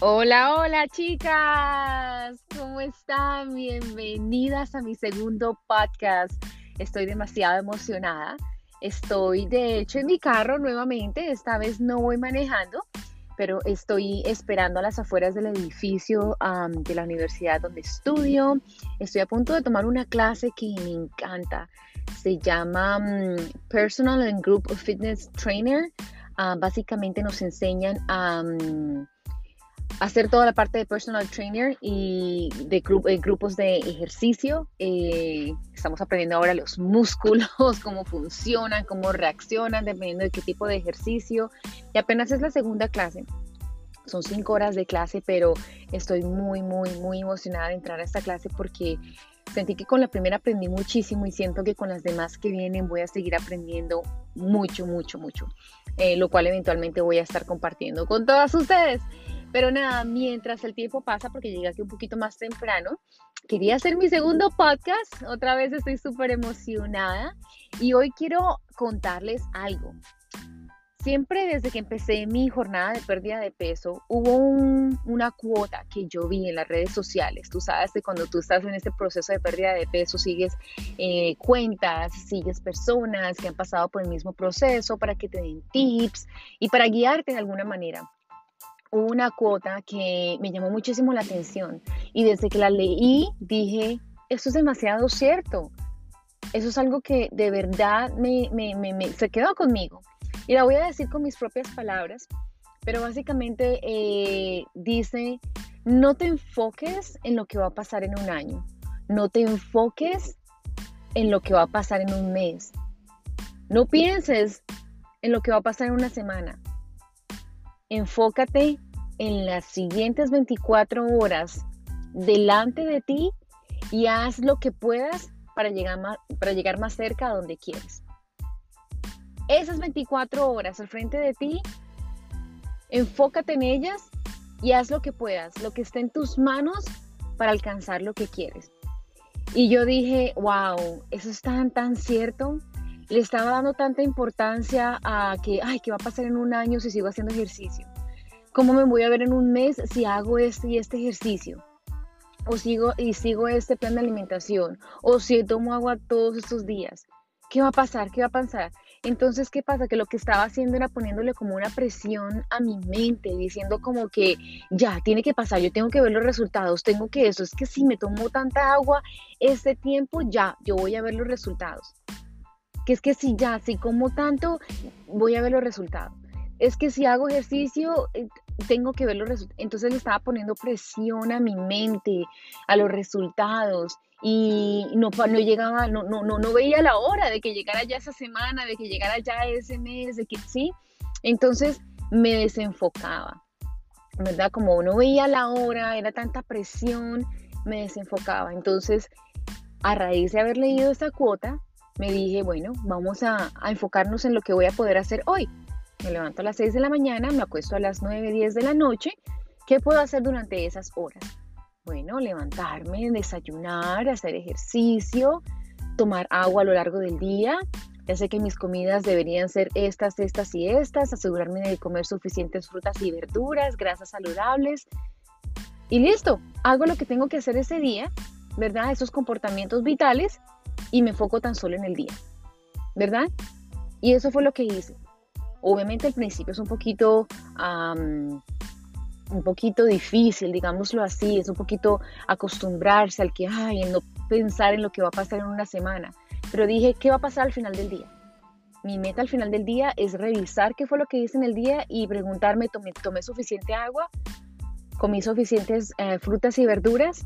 Hola, hola chicas, ¿cómo están? Bienvenidas a mi segundo podcast. Estoy demasiado emocionada. Estoy de hecho en mi carro nuevamente, esta vez no voy manejando, pero estoy esperando a las afueras del edificio de la universidad donde estudio. Estoy a punto de tomar una clase que me encanta. Se llama mm, Personal and Group Fitness Trainer. Ah, básicamente nos enseñan a hacer toda la parte de personal trainer y de eh, grupos de ejercicio. Eh, estamos aprendiendo ahora los músculos, cómo funcionan, cómo reaccionan, dependiendo de qué tipo de ejercicio. Y apenas es la segunda clase. Son cinco horas de clase, pero estoy muy, muy, muy emocionada de entrar a esta clase porque sentí que con la primera aprendí muchísimo y siento que con las demás que vienen voy a seguir aprendiendo mucho, mucho, mucho. Eh, lo cual eventualmente voy a estar compartiendo con todas ustedes. Pero nada, mientras el tiempo pasa, porque llegué aquí un poquito más temprano, quería hacer mi segundo podcast. Otra vez estoy súper emocionada y hoy quiero contarles algo. Siempre desde que empecé mi jornada de pérdida de peso, hubo una cuota que yo vi en las redes sociales. Tú sabes que cuando tú estás en este proceso de pérdida de peso, sigues eh, cuentas, sigues personas que han pasado por el mismo proceso para que te den tips y para guiarte de alguna manera una cuota que me llamó muchísimo la atención y desde que la leí dije, esto es demasiado cierto. Eso es algo que de verdad me, se quedó conmigo. Y la voy a decir con mis propias palabras, pero básicamente eh, dice, no te enfoques en lo que va a pasar en un año, no te enfoques en lo que va a pasar en un mes, no pienses en lo que va a pasar en una semana, enfócate en las siguientes 24 horas delante de ti y haz lo que puedas para llegar más, para llegar más cerca a donde quieres. Esas 24 horas al frente de ti, enfócate en ellas y haz lo que puedas, lo que esté en tus manos para alcanzar lo que quieres. Y yo dije, wow, eso es tan, tan cierto. Le estaba dando tanta importancia a que, ay, ¿qué va a pasar en un año si sigo haciendo ejercicio? ¿Cómo me voy a ver en un mes si hago este y este ejercicio? O sigo y sigo este plan de alimentación. O si tomo agua todos estos días. ¿Qué va a pasar? ¿Qué va a pasar? Entonces, ¿qué pasa? Que lo que estaba haciendo era poniéndole como una presión a mi mente, diciendo como que ya, tiene que pasar, yo tengo que ver los resultados, tengo que eso, es que si me tomo tanta agua este tiempo, ya, yo voy a ver los resultados. Que es que si ya, si como tanto, voy a ver los resultados es que si hago ejercicio, eh, tengo que ver los resultados. Entonces le estaba poniendo presión a mi mente, a los resultados. Y no, no llegaba, no, veía la hora de que llegara ya esa semana, de que llegara ya ese mes, de que sí. Entonces me desenfocaba, ¿verdad? Como no veía la hora, era tanta presión, me desenfocaba. Entonces, a raíz de haber leído esta cuota, me dije, bueno, vamos a, enfocarnos en lo que voy a poder hacer hoy. Me levanto a las 6 de la mañana, me acuesto a las 9, 10 de la noche. ¿Qué puedo hacer durante esas horas? Bueno, levantarme, desayunar, hacer ejercicio, tomar agua a lo largo del día. Ya sé que mis comidas deberían ser estas, estas y estas, asegurarme de comer suficientes frutas y verduras, grasas saludables. Y listo, hago lo que tengo que hacer ese día, ¿verdad? Esos comportamientos vitales y me enfoco tan solo en el día, ¿verdad? Y eso fue lo que hice. Obviamente al principio es un poquito, un poquito difícil, digámoslo así, es un poquito acostumbrarse al que, ay, no pensar en lo que va a pasar en una semana. Pero dije, ¿qué va a pasar al final del día? Mi meta al final del día es revisar qué fue lo que hice en el día y preguntarme, ¿tomé, tomé suficiente agua? ¿Comí suficientes eh, frutas y verduras?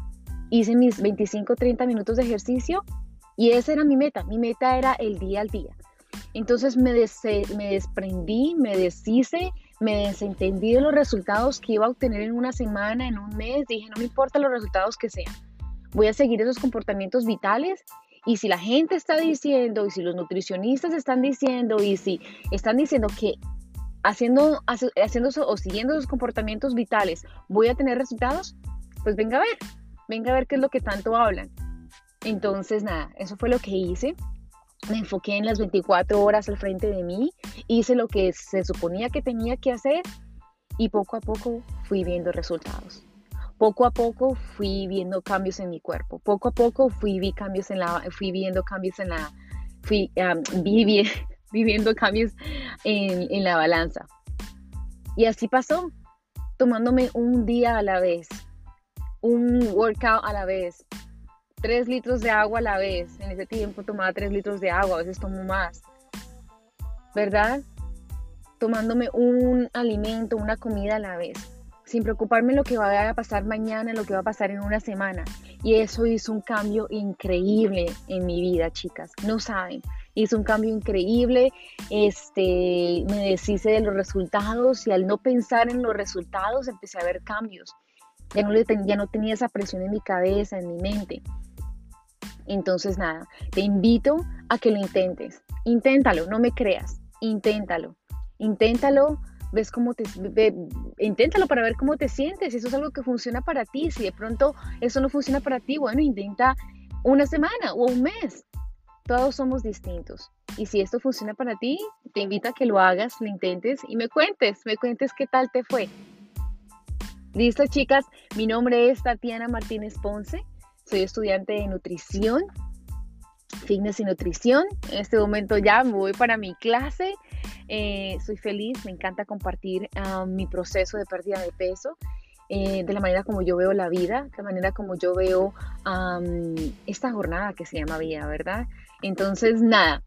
¿Hice mis 25 30 minutos de ejercicio? Y esa era mi meta. Mi meta era el día al día. Entonces me, desprendí, me deshice, me desentendí de los resultados que iba a obtener en una semana, en un mes. Dije, no me importa los resultados que sean. Voy a seguir esos comportamientos vitales y si la gente está diciendo, y si los nutricionistas están diciendo, y si están diciendo que haciendo, haciendo o siguiendo esos comportamientos vitales voy a tener resultados, pues venga a ver, venga a ver qué es lo que tanto hablan. Entonces, nada, eso fue lo que hice me enfoqué en las 24 horas al frente de mí, hice lo que se suponía que tenía que hacer Y poco a poco fui viendo resultados. Poco a poco fui viendo cambios en mi cuerpo. Poco a poco fui, vi cambios en la, fui viendo cambios en la, fui viviendo cambios en, en la balanza. Y así pasó, tomándome un día a la vez, un workout a la vez, tres litros de agua a la vez. En ese tiempo tomaba tres litros de agua, a veces tomo más. ¿Verdad? Tomándome un alimento, una comida a la vez, sin preocuparme lo que va a pasar mañana, lo que va a pasar en una semana. Y eso hizo un cambio increíble en mi vida, chicas. No saben, hizo un cambio increíble. Este, me deshice de los resultados y al no pensar en los resultados empecé a ver cambios. Ya no, ya no tenía esa presión en mi cabeza, en mi mente. Entonces, nada, te invito a que lo intentes. Inténtalo, no me creas. Inténtalo. Inténtalo, ves cómo te inténtalo para ver cómo te sientes. Si eso es algo que funciona para ti, si de pronto eso no funciona para ti, bueno, intenta una semana o un mes. Todos somos distintos. Y si esto funciona para ti, te invito a que lo hagas, lo intentes y me cuentes, me cuentes qué tal te fue. Listo, chicas. Mi nombre es Tatiana Martínez Ponce. Soy estudiante de nutrición, fitness y nutrición. En este momento ya me voy para mi clase. Eh, soy feliz, me encanta compartir ah, mi proceso de pérdida de peso. Eh, de la manera como yo veo la vida, de la manera como yo veo esta jornada que se llama vida, ¿verdad? Entonces, nada,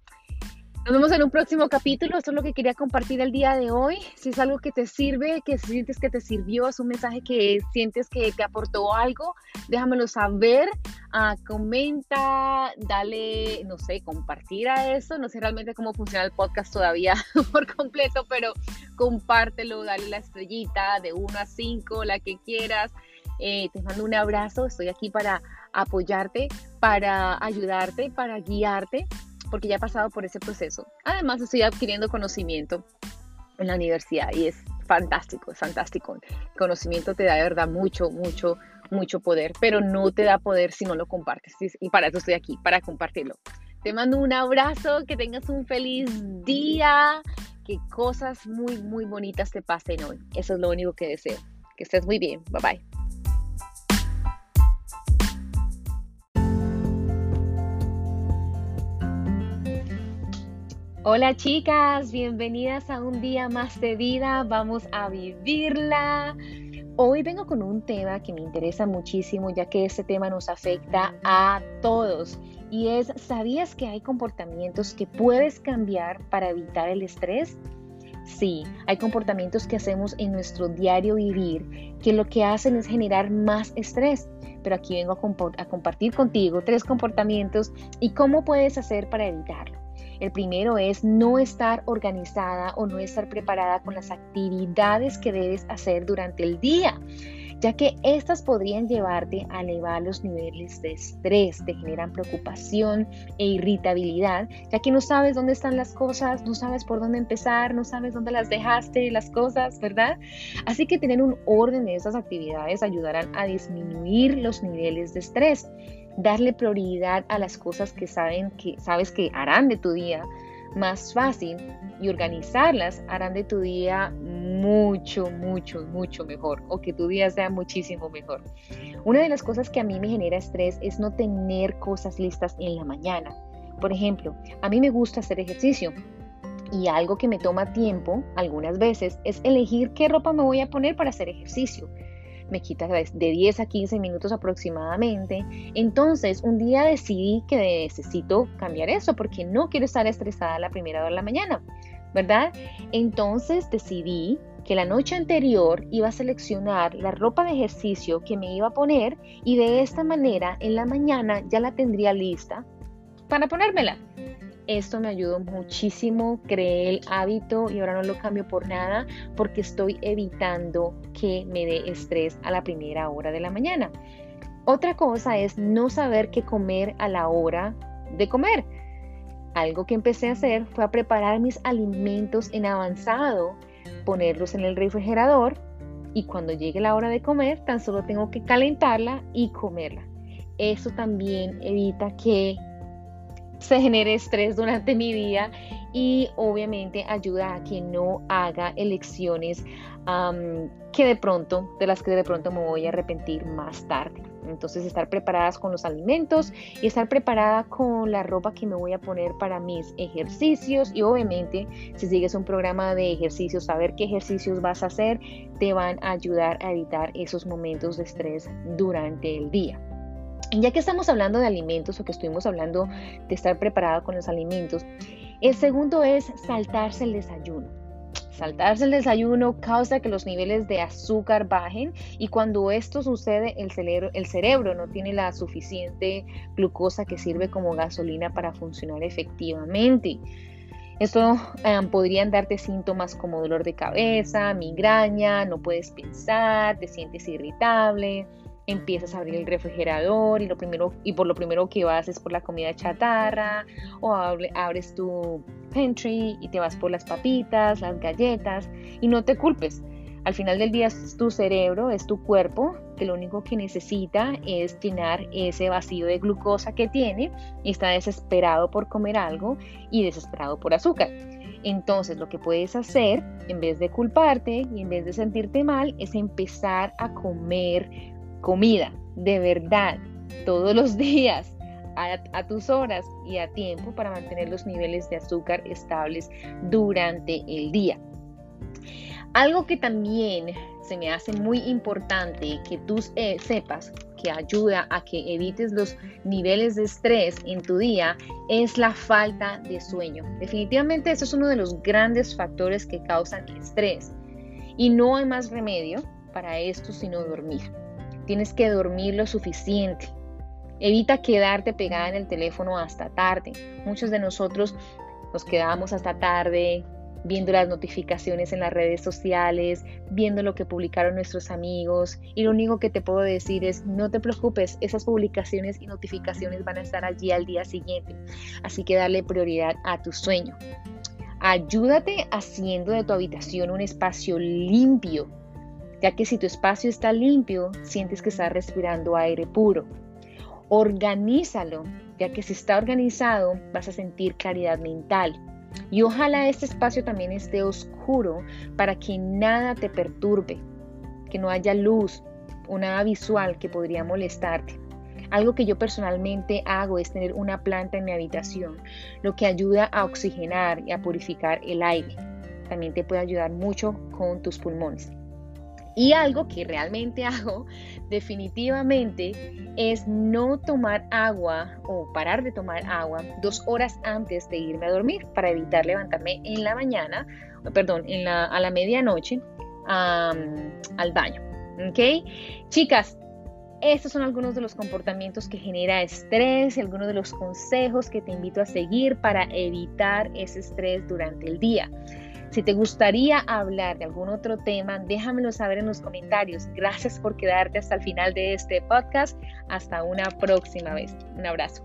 nos vemos en un próximo capítulo. Esto es lo que quería compartir el día de hoy. Si es algo que te sirve, que sientes que te sirvió, es un mensaje que sientes que te aportó algo, déjamelo saber. Uh, comenta, dale, no sé, compartir a eso. No sé realmente cómo funciona el podcast todavía por completo, pero compártelo, dale la estrellita de 1 a 5, la que quieras. Eh, te mando un abrazo. Estoy aquí para apoyarte, para ayudarte, para guiarte porque ya he pasado por ese proceso. Además, estoy adquiriendo conocimiento en la universidad y es fantástico, es fantástico. Conocimiento te da de verdad mucho, mucho, mucho poder, pero no te da poder si no lo compartes. Y para eso estoy aquí, para compartirlo. Te mando un abrazo, que tengas un feliz día, que cosas muy, muy bonitas te pasen hoy. Eso es lo único que deseo. Que estés muy bien. Bye bye. Hola chicas, bienvenidas a un día más de vida, vamos a vivirla. Hoy vengo con un tema que me interesa muchísimo ya que este tema nos afecta a todos y es, ¿sabías que hay comportamientos que puedes cambiar para evitar el estrés? Sí, hay comportamientos que hacemos en nuestro diario vivir que lo que hacen es generar más estrés. Pero aquí vengo a, a compartir contigo tres comportamientos y cómo puedes hacer para evitarlo. El primero es no estar organizada o no estar preparada con las actividades que debes hacer durante el día ya que estas podrían llevarte a elevar los niveles de estrés, te generan preocupación e irritabilidad, ya que no sabes dónde están las cosas, no sabes por dónde empezar, no sabes dónde las dejaste las cosas, ¿verdad? Así que tener un orden de esas actividades ayudarán a disminuir los niveles de estrés darle prioridad a las cosas que, saben que sabes que harán de tu día más fácil y organizarlas harán de tu día mucho, mucho, mucho mejor o que tu día sea muchísimo mejor. Una de las cosas que a mí me genera estrés es no tener cosas listas en la mañana. Por ejemplo, a mí me gusta hacer ejercicio y algo que me toma tiempo algunas veces es elegir qué ropa me voy a poner para hacer ejercicio me quita de 10 a 15 minutos aproximadamente. Entonces, un día decidí que necesito cambiar eso porque no quiero estar estresada la primera hora de la mañana, ¿verdad? Entonces decidí que la noche anterior iba a seleccionar la ropa de ejercicio que me iba a poner y de esta manera en la mañana ya la tendría lista para ponérmela. Esto me ayudó muchísimo, creé el hábito y ahora no lo cambio por nada porque estoy evitando que me dé estrés a la primera hora de la mañana. Otra cosa es no saber qué comer a la hora de comer. Algo que empecé a hacer fue a preparar mis alimentos en avanzado, ponerlos en el refrigerador y cuando llegue la hora de comer tan solo tengo que calentarla y comerla. Eso también evita que se genere estrés durante mi día y obviamente ayuda a que no haga elecciones que de pronto, de las que de pronto me voy a arrepentir más tarde. Entonces estar preparadas con los alimentos y estar preparada con la ropa que me voy a poner para mis ejercicios y obviamente si sigues un programa de ejercicios, saber qué ejercicios vas a hacer te van a ayudar a evitar esos momentos de estrés durante el día. Ya que estamos hablando de alimentos o que estuvimos hablando de estar preparado con los alimentos, el segundo es saltarse el desayuno. Saltarse el desayuno causa que los niveles de azúcar bajen y cuando esto sucede el cerebro, el cerebro no tiene la suficiente glucosa que sirve como gasolina para funcionar efectivamente. Esto eh, podrían darte síntomas como dolor de cabeza, migraña, no puedes pensar, te sientes irritable, empiezas a abrir el refrigerador y, lo primero, y por lo primero que vas es por la comida chatarra o abres tu pantry y te vas por las papitas, las galletas y no te culpes. Al final del día es tu cerebro, es tu cuerpo, que lo único que necesita es llenar ese vacío de glucosa que tiene y está desesperado por comer algo y desesperado por azúcar. Entonces lo que puedes hacer, en vez de culparte y en vez de sentirte mal, es empezar a comer comida, de verdad, todos los días, a, tus horas y a tiempo para mantener los niveles de azúcar estables durante el día. Algo que también se me hace muy importante que tú eh, sepas que ayuda a que evites los niveles de estrés en tu día es la falta de sueño. Definitivamente eso es uno de los grandes factores que causan estrés y no hay más remedio para esto sino dormir. Tienes que dormir lo suficiente. Evita quedarte pegada en el teléfono hasta tarde. Muchos de nosotros nos quedamos hasta tarde viendo las notificaciones en las redes sociales, viendo lo que publicaron nuestros amigos. Y lo único que te puedo decir es, no te preocupes, esas publicaciones y notificaciones van a estar allí al día siguiente. Así que dale prioridad a tu sueño. Ayúdate haciendo de tu habitación un espacio limpio, ya que si tu espacio está limpio, sientes que estás respirando aire puro. Organízalo, ya que si está organizado, vas a sentir claridad mental. Y ojalá este espacio también esté oscuro para que nada te perturbe, que no haya luz o nada visual que podría molestarte. Algo que yo personalmente hago es tener una planta en mi habitación, lo que ayuda a oxigenar y a purificar el aire. También te puede ayudar mucho con tus pulmones. Y algo que realmente hago definitivamente es no tomar agua o parar de tomar agua dos horas antes de irme a dormir para evitar levantarme en la mañana, perdón, a la medianoche al baño. ¿Ok? Chicas, estos son algunos de los comportamientos que genera estrés algunos de los consejos que te invito a seguir para evitar ese estrés durante el día. Si te gustaría hablar de algún otro tema, déjamelo saber en los comentarios. Gracias por quedarte hasta el final de este podcast. Hasta una próxima vez. Un abrazo.